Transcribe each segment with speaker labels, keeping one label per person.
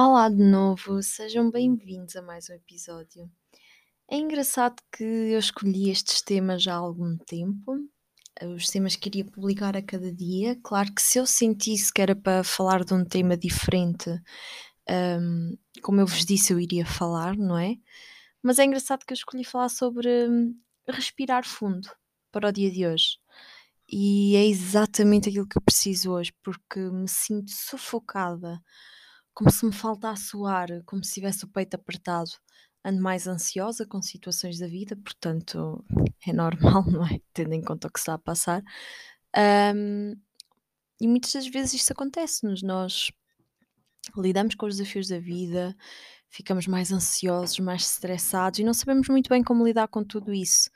Speaker 1: Olá de novo, sejam bem-vindos a mais um episódio. É engraçado que eu escolhi estes temas já há algum tempo, os temas que iria publicar a cada dia. Claro que se eu sentisse que era para falar de um tema diferente, hum, como eu vos disse, eu iria falar, não é? Mas é engraçado que eu escolhi falar sobre hum, respirar fundo para o dia de hoje. E é exatamente aquilo que eu preciso hoje, porque me sinto sufocada, como se me faltasse o ar, como se tivesse o peito apertado. Ando mais ansiosa com situações da vida, portanto é normal, não é? Tendo em conta o que está a passar. Hum, e muitas das vezes isto acontece-nos. Nós lidamos com os desafios da vida, ficamos mais ansiosos, mais estressados e não sabemos muito bem como lidar com tudo isso.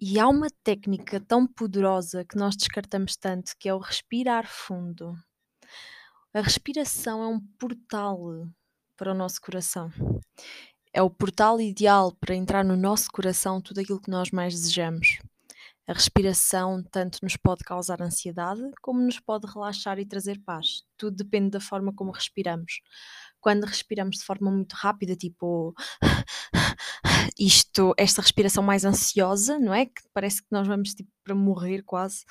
Speaker 1: E há uma técnica tão poderosa que nós descartamos tanto, que é o respirar fundo. A respiração é um portal para o nosso coração. É o portal ideal para entrar no nosso coração tudo aquilo que nós mais desejamos. A respiração tanto nos pode causar ansiedade, como nos pode relaxar e trazer paz. Tudo depende da forma como respiramos. Quando respiramos de forma muito rápida, tipo isto, esta respiração mais ansiosa, não é? Que parece que nós vamos tipo para morrer quase,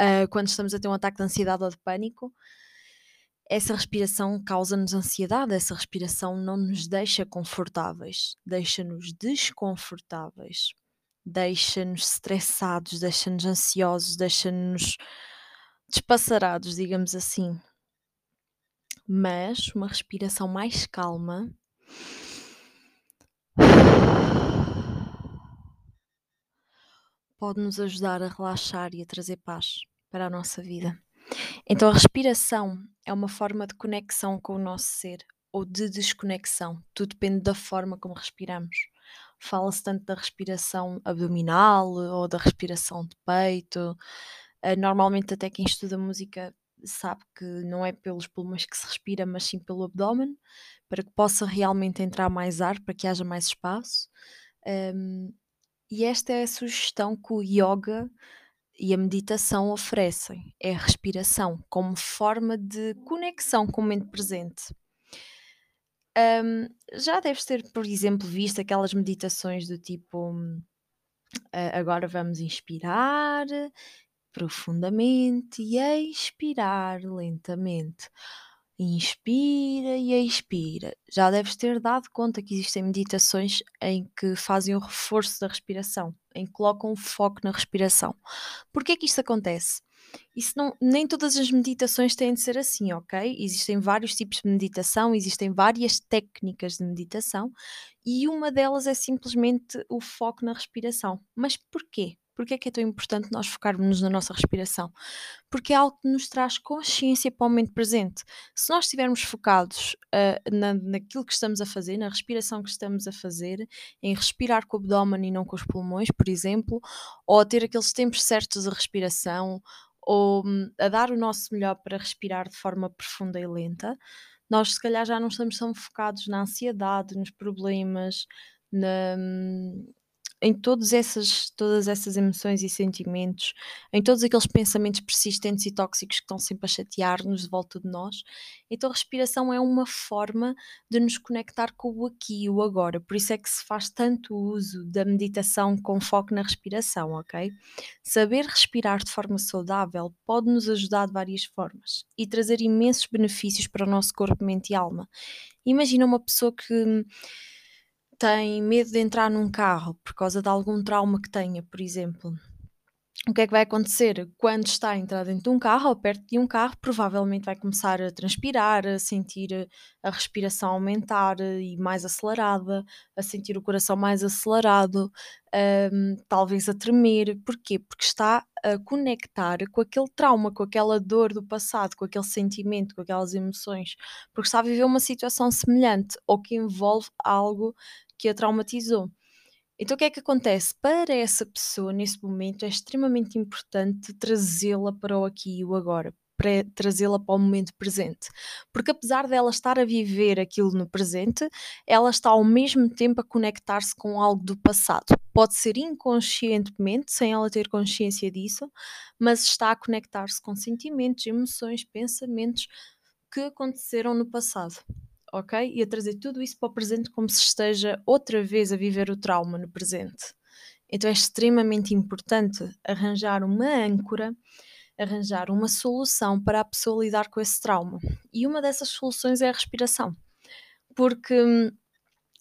Speaker 1: uh, quando estamos a ter um ataque de ansiedade ou de pânico. Essa respiração causa-nos ansiedade, essa respiração não nos deixa confortáveis, deixa-nos desconfortáveis, deixa-nos estressados, deixa-nos ansiosos, deixa-nos despassarados, digamos assim. Mas uma respiração mais calma pode nos ajudar a relaxar e a trazer paz para a nossa vida. Então, a respiração é uma forma de conexão com o nosso ser ou de desconexão. Tudo depende da forma como respiramos. Fala-se tanto da respiração abdominal ou da respiração de peito. Uh, normalmente, até quem estuda música sabe que não é pelos pulmões que se respira, mas sim pelo abdômen, para que possa realmente entrar mais ar, para que haja mais espaço. Um, e esta é a sugestão que o yoga e a meditação oferecem, é a respiração como forma de conexão com o momento presente. Um, já deves ter, por exemplo, visto aquelas meditações do tipo uh, agora vamos inspirar profundamente e expirar lentamente. Inspira e expira. Já deves ter dado conta que existem meditações em que fazem o reforço da respiração, em que colocam o foco na respiração. Porquê que isto acontece? Isso não, nem todas as meditações têm de ser assim, ok? Existem vários tipos de meditação, existem várias técnicas de meditação e uma delas é simplesmente o foco na respiração. Mas porquê? Porque é que é tão importante nós focarmos na nossa respiração? Porque é algo que nos traz consciência para o momento presente. Se nós estivermos focados uh, na, naquilo que estamos a fazer, na respiração que estamos a fazer, em respirar com o abdômen e não com os pulmões, por exemplo, ou ter aqueles tempos certos de respiração, ou um, a dar o nosso melhor para respirar de forma profunda e lenta, nós se calhar já não estamos tão focados na ansiedade, nos problemas, na, hum, em todas essas, todas essas emoções e sentimentos, em todos aqueles pensamentos persistentes e tóxicos que estão sempre a chatear-nos de volta de nós. Então a respiração é uma forma de nos conectar com o aqui e o agora. Por isso é que se faz tanto uso da meditação com foco na respiração, ok? Saber respirar de forma saudável pode nos ajudar de várias formas e trazer imensos benefícios para o nosso corpo, mente e alma. Imagina uma pessoa que tem medo de entrar num carro por causa de algum trauma que tenha, por exemplo, o que é que vai acontecer? Quando está a entrar dentro de um carro ou perto de um carro, provavelmente vai começar a transpirar, a sentir a respiração aumentar e mais acelerada, a sentir o coração mais acelerado, um, talvez a tremer. Porquê? Porque está a conectar com aquele trauma, com aquela dor do passado, com aquele sentimento, com aquelas emoções, porque está a viver uma situação semelhante ou que envolve algo que a traumatizou. Então o que é que acontece? Para essa pessoa, nesse momento, é extremamente importante trazê-la para o aqui e o agora, trazê-la para o momento presente. Porque apesar dela estar a viver aquilo no presente, ela está ao mesmo tempo a conectar-se com algo do passado. Pode ser inconscientemente, sem ela ter consciência disso, mas está a conectar-se com sentimentos, emoções, pensamentos que aconteceram no passado ok? E a trazer tudo isso para o presente como se esteja outra vez a viver o trauma no presente. Então é extremamente importante arranjar uma âncora, arranjar uma solução para a pessoa lidar com esse trauma. E uma dessas soluções é a respiração. Porque hum,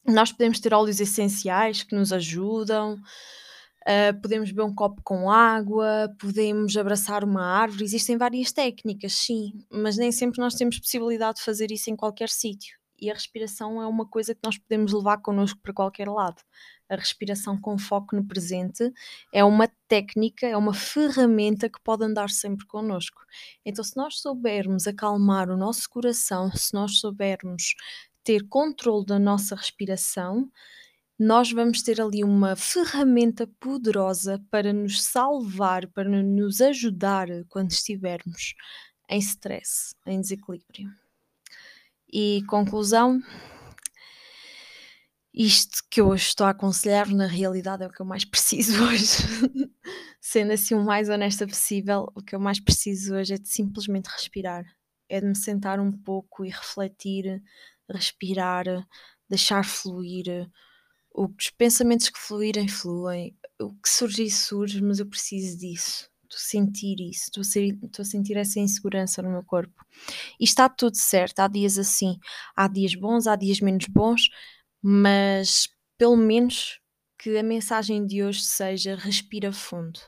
Speaker 1: nós podemos ter óleos essenciais que nos ajudam, Uh, podemos beber um copo com água, podemos abraçar uma árvore, existem várias técnicas, sim, mas nem sempre nós temos possibilidade de fazer isso em qualquer sítio. E a respiração é uma coisa que nós podemos levar connosco para qualquer lado. A respiração com foco no presente é uma técnica, é uma ferramenta que pode andar sempre connosco. Então, se nós soubermos acalmar o nosso coração, se nós soubermos ter controle da nossa respiração, nós vamos ter ali uma ferramenta poderosa para nos salvar, para nos ajudar quando estivermos em stress, em desequilíbrio. E conclusão, isto que eu hoje estou a aconselhar, na realidade é o que eu mais preciso hoje. Sendo assim o mais honesta possível, o que eu mais preciso hoje é de simplesmente respirar. É de me sentar um pouco e refletir, respirar, deixar fluir os pensamentos que fluírem, fluem. O que surgir, surge, mas eu preciso disso. Estou a sentir isso, estou a, sentir essa insegurança no meu corpo. E está tudo certo. Há dias assim, há dias bons, há dias menos bons, mas pelo menos que a mensagem de hoje seja respira fundo,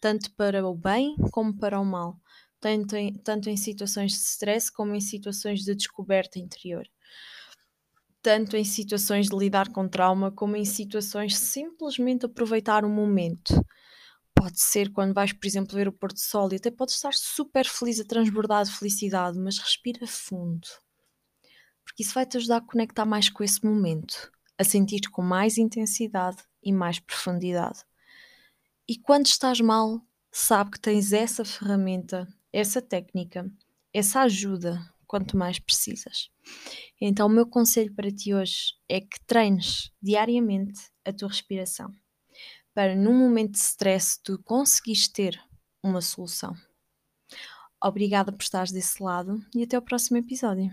Speaker 1: tanto para o bem como para o mal, tanto em, tanto em situações de stress como em situações de descoberta interior tanto em situações de lidar com trauma como em situações de simplesmente aproveitar o momento. Pode ser quando vais, por exemplo, ver o pôr do sol e até podes estar super feliz a transbordar de felicidade, mas respira fundo. Porque isso vai te ajudar a conectar mais com esse momento, a sentir com mais intensidade e mais profundidade. E quando estás mal, sabe que tens essa ferramenta, essa técnica, essa ajuda quanto mais precisas. Então, o meu conselho para ti hoje é que treines diariamente a tua respiração, para num momento de stress tu conseguires ter uma solução. Obrigada por estares desse lado e até o próximo episódio.